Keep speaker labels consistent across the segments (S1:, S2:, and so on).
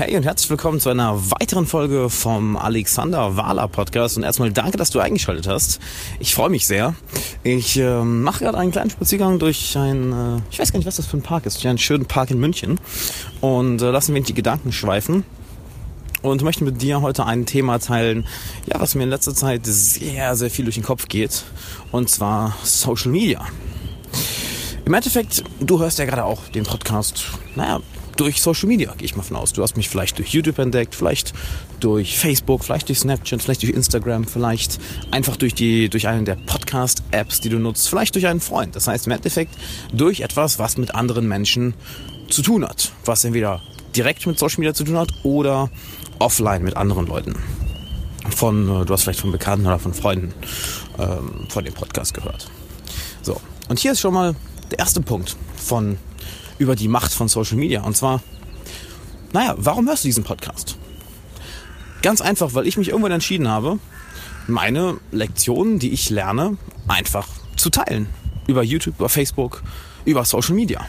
S1: Hey und herzlich willkommen zu einer weiteren Folge vom Alexander Wahler Podcast. Und erstmal danke, dass du eingeschaltet hast. Ich freue mich sehr. Ich äh, mache gerade einen kleinen Spaziergang durch ein, äh, ich weiß gar nicht, was das für ein Park ist, durch einen schönen Park in München. Und äh, lassen wir die Gedanken schweifen. Und möchte mit dir heute ein Thema teilen, ja, was mir in letzter Zeit sehr, sehr viel durch den Kopf geht. Und zwar Social Media. Im Endeffekt, du hörst ja gerade auch den Podcast, naja, durch Social Media, gehe ich mal von aus. Du hast mich vielleicht durch YouTube entdeckt, vielleicht durch Facebook, vielleicht durch Snapchat, vielleicht durch Instagram, vielleicht einfach durch die, durch einen der Podcast-Apps, die du nutzt, vielleicht durch einen Freund. Das heißt im Endeffekt durch etwas, was mit anderen Menschen zu tun hat. Was entweder direkt mit Social Media zu tun hat oder offline mit anderen Leuten. Von, äh, du hast vielleicht von Bekannten oder von Freunden ähm, von dem Podcast gehört. So, und hier ist schon mal der erste Punkt von über die Macht von Social Media. Und zwar, naja, warum hörst du diesen Podcast? Ganz einfach, weil ich mich irgendwann entschieden habe, meine Lektionen, die ich lerne, einfach zu teilen. Über YouTube, über Facebook, über Social Media.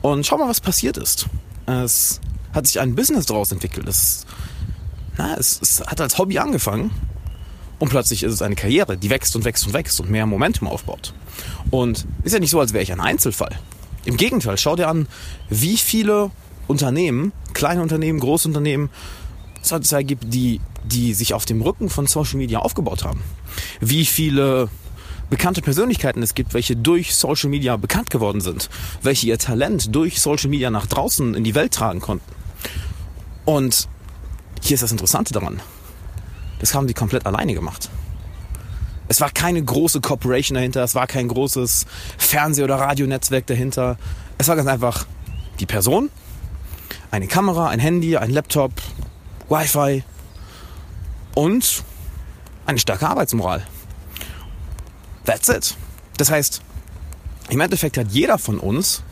S1: Und schau mal, was passiert ist. Es hat sich ein Business daraus entwickelt. Es, na, es, es hat als Hobby angefangen und plötzlich ist es eine Karriere, die wächst und wächst und wächst und mehr Momentum aufbaut. Und ist ja nicht so, als wäre ich ein Einzelfall. Im Gegenteil, schau dir an, wie viele Unternehmen, kleine Unternehmen, Großunternehmen, es halt gibt, die, die sich auf dem Rücken von Social Media aufgebaut haben. Wie viele bekannte Persönlichkeiten es gibt, welche durch Social Media bekannt geworden sind, welche ihr Talent durch Social Media nach draußen in die Welt tragen konnten. Und hier ist das Interessante daran. Das haben die komplett alleine gemacht. Es war keine große Corporation dahinter, es war kein großes Fernseh- oder Radionetzwerk dahinter. Es war ganz einfach die Person, eine Kamera, ein Handy, ein Laptop, Wi-Fi und eine starke Arbeitsmoral. That's it. Das heißt, im Endeffekt hat jeder von uns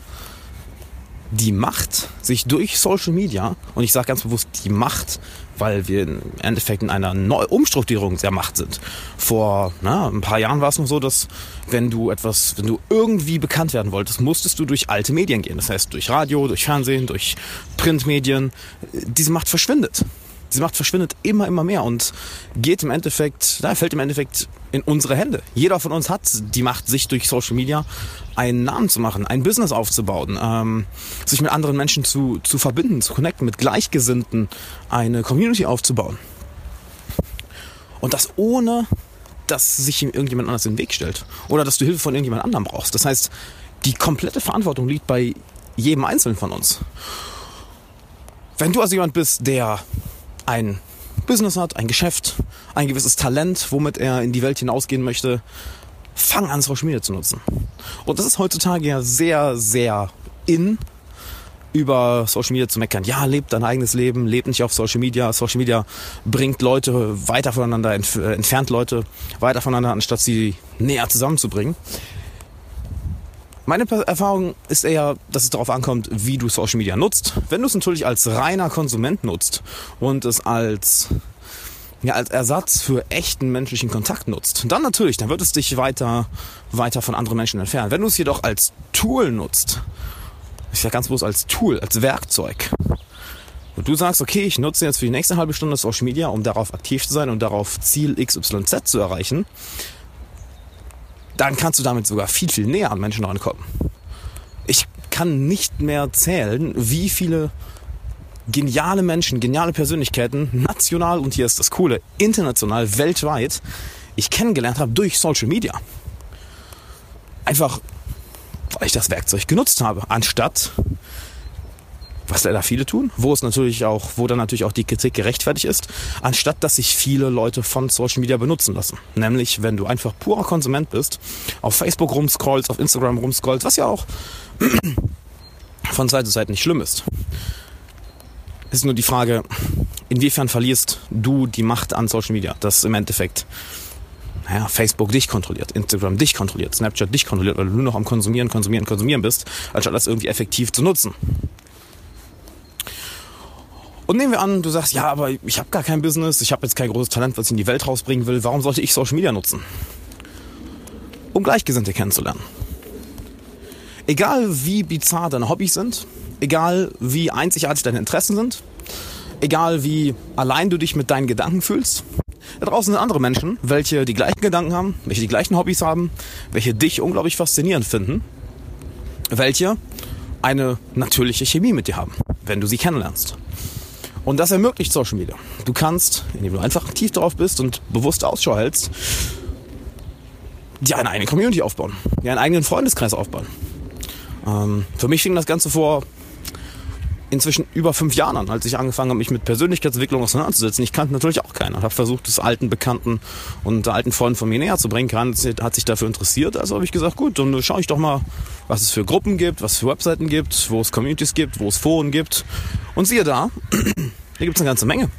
S1: die Macht, sich durch Social Media, und ich sage ganz bewusst die Macht, weil wir im Endeffekt in einer Neu Umstrukturierung der Macht sind. Vor na, ein paar Jahren war es noch so, dass wenn du etwas, wenn du irgendwie bekannt werden wolltest, musstest du durch alte Medien gehen. Das heißt durch Radio, durch Fernsehen, durch Printmedien. Diese Macht verschwindet. Diese Macht verschwindet immer, immer mehr und geht im Endeffekt, da fällt im Endeffekt in unsere Hände. Jeder von uns hat die Macht, sich durch Social Media einen Namen zu machen, ein Business aufzubauen, ähm, sich mit anderen Menschen zu, zu verbinden, zu connecten, mit Gleichgesinnten eine Community aufzubauen. Und das ohne, dass sich ihm irgendjemand anders in den Weg stellt oder dass du Hilfe von irgendjemand anderem brauchst. Das heißt, die komplette Verantwortung liegt bei jedem Einzelnen von uns. Wenn du also jemand bist, der ein Business hat, ein Geschäft, ein gewisses Talent, womit er in die Welt hinausgehen möchte, fang an, Social Media zu nutzen. Und das ist heutzutage ja sehr, sehr in, über Social Media zu meckern. Ja, lebt dein eigenes Leben, lebt nicht auf Social Media. Social Media bringt Leute weiter voneinander, äh, entfernt Leute weiter voneinander, anstatt sie näher zusammenzubringen. Meine Erfahrung ist eher, dass es darauf ankommt, wie du Social Media nutzt. Wenn du es natürlich als reiner Konsument nutzt und es als ja, als Ersatz für echten menschlichen Kontakt nutzt, dann natürlich, dann wird es dich weiter, weiter von anderen Menschen entfernen. Wenn du es jedoch als Tool nutzt, ich sage ganz bewusst als Tool, als Werkzeug, und du sagst, okay, ich nutze jetzt für die nächste halbe Stunde Social Media, um darauf aktiv zu sein und darauf Ziel XYZ zu erreichen, dann kannst du damit sogar viel, viel näher an Menschen rankommen. Ich kann nicht mehr zählen, wie viele geniale Menschen, geniale Persönlichkeiten, national und hier ist das Coole, international, weltweit, ich kennengelernt habe durch Social Media. Einfach, weil ich das Werkzeug genutzt habe, anstatt was leider viele tun, wo es natürlich auch, wo dann natürlich auch die Kritik gerechtfertigt ist, anstatt dass sich viele Leute von Social Media benutzen lassen. Nämlich, wenn du einfach purer Konsument bist, auf Facebook rumscrollst, auf Instagram rumscrollst, was ja auch von Zeit zu Zeit nicht schlimm ist. Es ist nur die Frage, inwiefern verlierst du die Macht an Social Media, das im Endeffekt naja, Facebook dich kontrolliert, Instagram dich kontrolliert, Snapchat dich kontrolliert, weil du nur noch am Konsumieren, Konsumieren, Konsumieren bist, anstatt das irgendwie effektiv zu nutzen. Und nehmen wir an, du sagst, ja, aber ich habe gar kein Business, ich habe jetzt kein großes Talent, was ich in die Welt rausbringen will. Warum sollte ich Social Media nutzen? Um Gleichgesinnte kennenzulernen. Egal wie bizarr deine Hobbys sind, egal wie einzigartig deine Interessen sind, Egal wie allein du dich mit deinen Gedanken fühlst, da draußen sind andere Menschen, welche die gleichen Gedanken haben, welche die gleichen Hobbys haben, welche dich unglaublich faszinierend finden, welche eine natürliche Chemie mit dir haben, wenn du sie kennenlernst. Und das ermöglicht Social Media. Du kannst, indem du einfach aktiv drauf bist und bewusst Ausschau hältst, dir eine eigene Community aufbauen, dir einen eigenen Freundeskreis aufbauen. Ähm, für mich fing das Ganze vor inzwischen über fünf Jahren an, als ich angefangen habe, mich mit Persönlichkeitsentwicklung auseinanderzusetzen. Ich kannte natürlich auch keinen und habe versucht, das alten Bekannten und alten Freunden von mir näher zu bringen. Keiner hat sich dafür interessiert. Also habe ich gesagt, gut, dann schaue ich doch mal, was es für Gruppen gibt, was es für Webseiten gibt, wo es Communities gibt, wo es Foren gibt. Und siehe da, hier gibt es eine ganze Menge.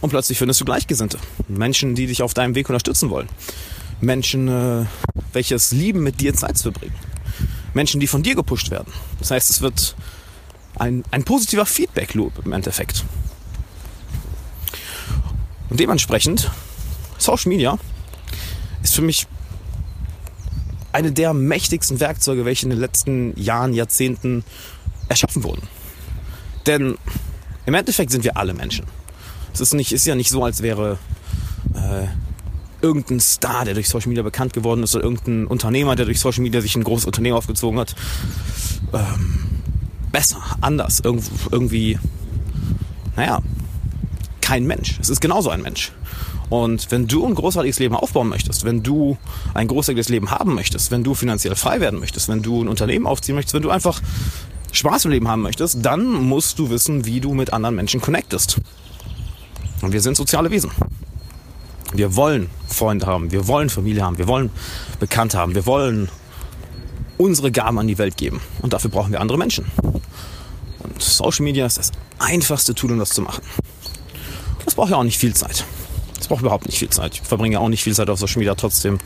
S1: Und plötzlich findest du Gleichgesinnte. Menschen, die dich auf deinem Weg unterstützen wollen. Menschen, äh, welches lieben, mit dir Zeit zu verbringen. Menschen, die von dir gepusht werden. Das heißt, es wird ein, ein positiver Feedback-Loop im Endeffekt. Und dementsprechend, Social Media ist für mich eine der mächtigsten Werkzeuge, welche in den letzten Jahren, Jahrzehnten erschaffen wurden. Denn im Endeffekt sind wir alle Menschen. Es ist, nicht, ist ja nicht so, als wäre äh, irgendein Star, der durch Social Media bekannt geworden ist, oder irgendein Unternehmer, der durch Social Media sich ein großes Unternehmen aufgezogen hat, ähm, besser, anders, irgendwie, naja, kein Mensch. Es ist genauso ein Mensch. Und wenn du ein großartiges Leben aufbauen möchtest, wenn du ein großartiges Leben haben möchtest, wenn du finanziell frei werden möchtest, wenn du ein Unternehmen aufziehen möchtest, wenn du einfach Spaß im Leben haben möchtest, dann musst du wissen, wie du mit anderen Menschen connectest. Und wir sind soziale Wesen. Wir wollen Freunde haben, wir wollen Familie haben, wir wollen Bekannte haben, wir wollen unsere Gaben an die Welt geben. Und dafür brauchen wir andere Menschen. Und Social Media ist das einfachste Tool, um das zu machen. Das braucht ja auch nicht viel Zeit. Das braucht überhaupt nicht viel Zeit. Ich verbringe auch nicht viel Zeit auf Social Media. Trotzdem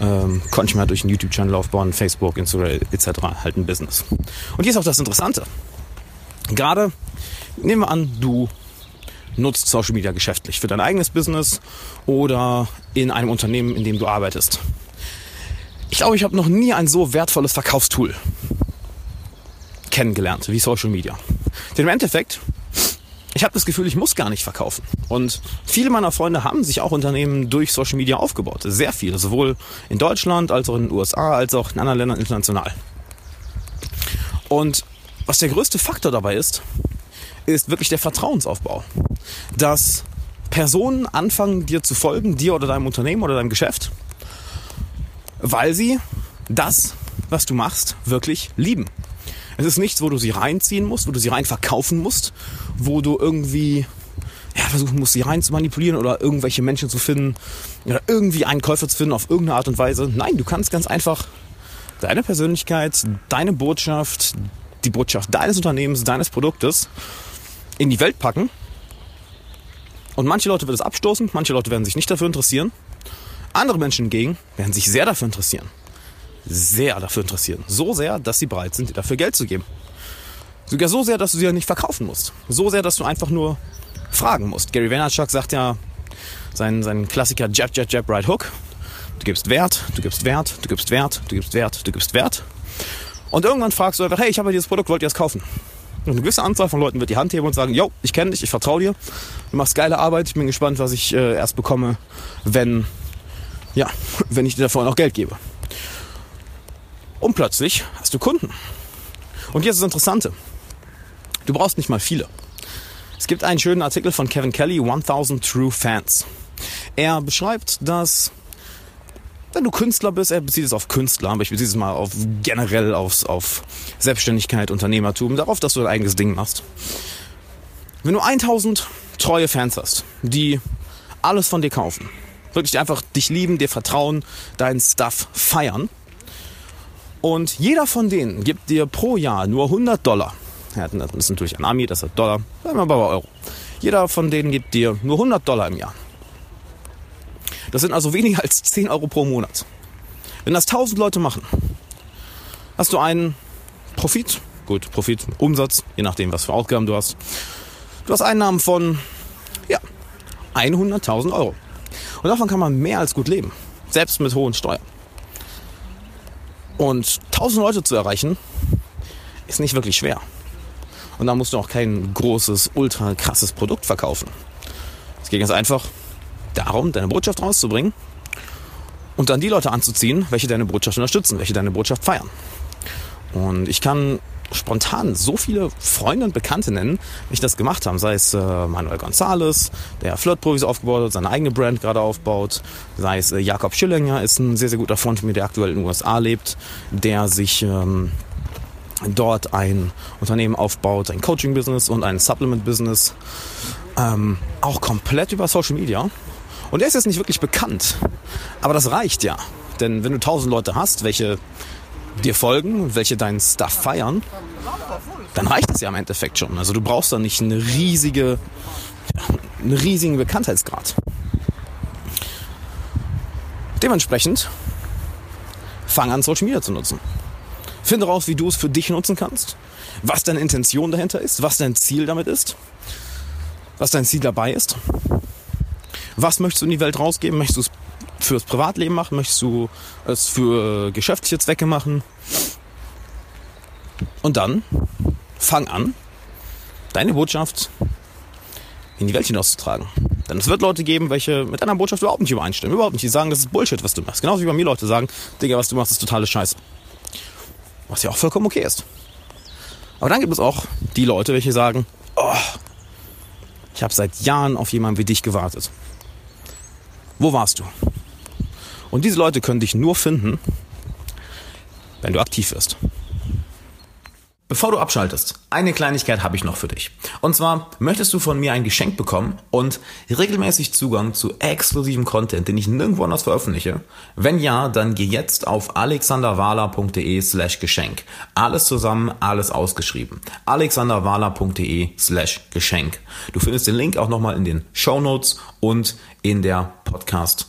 S1: ähm, konnte ich mir durch einen YouTube-Channel aufbauen, Facebook, Instagram etc. halt ein Business. Und hier ist auch das Interessante. Gerade nehmen wir an, du nutzt Social Media geschäftlich für dein eigenes Business oder in einem Unternehmen, in dem du arbeitest. Ich glaube, ich habe noch nie ein so wertvolles Verkaufstool kennengelernt wie Social Media. Denn im Endeffekt, ich habe das Gefühl, ich muss gar nicht verkaufen. Und viele meiner Freunde haben sich auch Unternehmen durch Social Media aufgebaut. Sehr viele, sowohl in Deutschland als auch in den USA, als auch in anderen Ländern international. Und was der größte Faktor dabei ist, ist wirklich der Vertrauensaufbau. Dass Personen anfangen, dir zu folgen, dir oder deinem Unternehmen oder deinem Geschäft, weil sie das, was du machst, wirklich lieben. Es ist nichts, wo du sie reinziehen musst, wo du sie rein verkaufen musst, wo du irgendwie ja, versuchen musst, sie rein zu manipulieren oder irgendwelche Menschen zu finden oder irgendwie einen Käufer zu finden auf irgendeine Art und Weise. Nein, du kannst ganz einfach deine Persönlichkeit, deine Botschaft, die Botschaft deines Unternehmens, deines Produktes in die Welt packen. Und manche Leute wird es abstoßen, manche Leute werden sich nicht dafür interessieren. Andere Menschen hingegen werden sich sehr dafür interessieren. Sehr dafür interessieren. So sehr, dass sie bereit sind, dir dafür Geld zu geben. Sogar so sehr, dass du sie ja nicht verkaufen musst. So sehr, dass du einfach nur fragen musst. Gary Vaynerchuk sagt ja sein, sein Klassiker Jab, Jab, Jab, Right Hook. Du gibst Wert, du gibst Wert, du gibst Wert, du gibst Wert, du gibst Wert. Und irgendwann fragst du einfach, hey, ich habe dieses Produkt, wollt ihr es kaufen? Und eine gewisse Anzahl von Leuten wird die Hand heben und sagen, yo, ich kenne dich, ich vertraue dir, du machst geile Arbeit, ich bin gespannt, was ich äh, erst bekomme, wenn ja, wenn ich dir davor noch Geld gebe. Und plötzlich hast du Kunden. Und jetzt ist das Interessante. Du brauchst nicht mal viele. Es gibt einen schönen Artikel von Kevin Kelly, 1000 True Fans. Er beschreibt, dass wenn du Künstler bist, er bezieht es auf Künstler, aber ich beziehe es mal auf generell aufs, auf Selbstständigkeit, Unternehmertum, darauf, dass du dein eigenes Ding machst. Wenn du 1000 treue Fans hast, die alles von dir kaufen, wirklich einfach dich lieben, dir vertrauen, deinen Stuff feiern. Und jeder von denen gibt dir pro Jahr nur 100 Dollar. Ja, das ist natürlich ein Ami, das hat Dollar, sagen wir mal Euro. Jeder von denen gibt dir nur 100 Dollar im Jahr. Das sind also weniger als 10 Euro pro Monat. Wenn das 1000 Leute machen, hast du einen Profit, gut, Profit, Umsatz, je nachdem, was für Ausgaben du hast. Du hast Einnahmen von, ja, 100.000 Euro. Und davon kann man mehr als gut leben. Selbst mit hohen Steuern. Und 1000 Leute zu erreichen, ist nicht wirklich schwer. Und da musst du auch kein großes, ultra krasses Produkt verkaufen. Es geht ganz einfach darum, deine Botschaft rauszubringen und dann die Leute anzuziehen, welche deine Botschaft unterstützen, welche deine Botschaft feiern. Und ich kann spontan so viele Freunde und Bekannte nennen, wie ich das gemacht haben. Sei es äh, Manuel González, der Flirt-Provis aufgebaut hat, seine eigene Brand gerade aufbaut. Sei es äh, Jakob Schillinger, ist ein sehr, sehr guter Freund von mir, der aktuell in den USA lebt, der sich ähm, dort ein Unternehmen aufbaut, ein Coaching-Business und ein Supplement-Business. Ähm, auch komplett über Social Media. Und der ist jetzt nicht wirklich bekannt. Aber das reicht ja. Denn wenn du tausend Leute hast, welche dir folgen, welche deinen Stuff feiern, dann reicht es ja im Endeffekt schon. Also du brauchst da nicht eine riesige, einen riesigen Bekanntheitsgrad. Dementsprechend fang an, Social Media zu nutzen. Finde raus, wie du es für dich nutzen kannst, was deine Intention dahinter ist, was dein Ziel damit ist, was dein Ziel dabei ist. Was möchtest du in die Welt rausgeben? Möchtest du es fürs Privatleben machen? Möchtest du es für geschäftliche Zwecke machen? Und dann fang an, deine Botschaft in die Welt hinauszutragen. Denn es wird Leute geben, welche mit deiner Botschaft überhaupt nicht übereinstimmen. Überhaupt nicht. Die sagen, das ist Bullshit, was du machst. Genauso wie bei mir Leute sagen, Digga, was du machst, ist totale Scheiße. Was ja auch vollkommen okay ist. Aber dann gibt es auch die Leute, welche sagen, oh, ich habe seit Jahren auf jemanden wie dich gewartet. Wo warst du? Und diese Leute können dich nur finden, wenn du aktiv wirst. Bevor du abschaltest, eine Kleinigkeit habe ich noch für dich. Und zwar möchtest du von mir ein Geschenk bekommen und regelmäßig Zugang zu exklusivem Content, den ich nirgendwo anders veröffentliche? Wenn ja, dann geh jetzt auf alexanderwala.de slash Geschenk. Alles zusammen, alles ausgeschrieben. alexanderwala.de slash Geschenk. Du findest den Link auch nochmal in den Show Notes und in der Podcast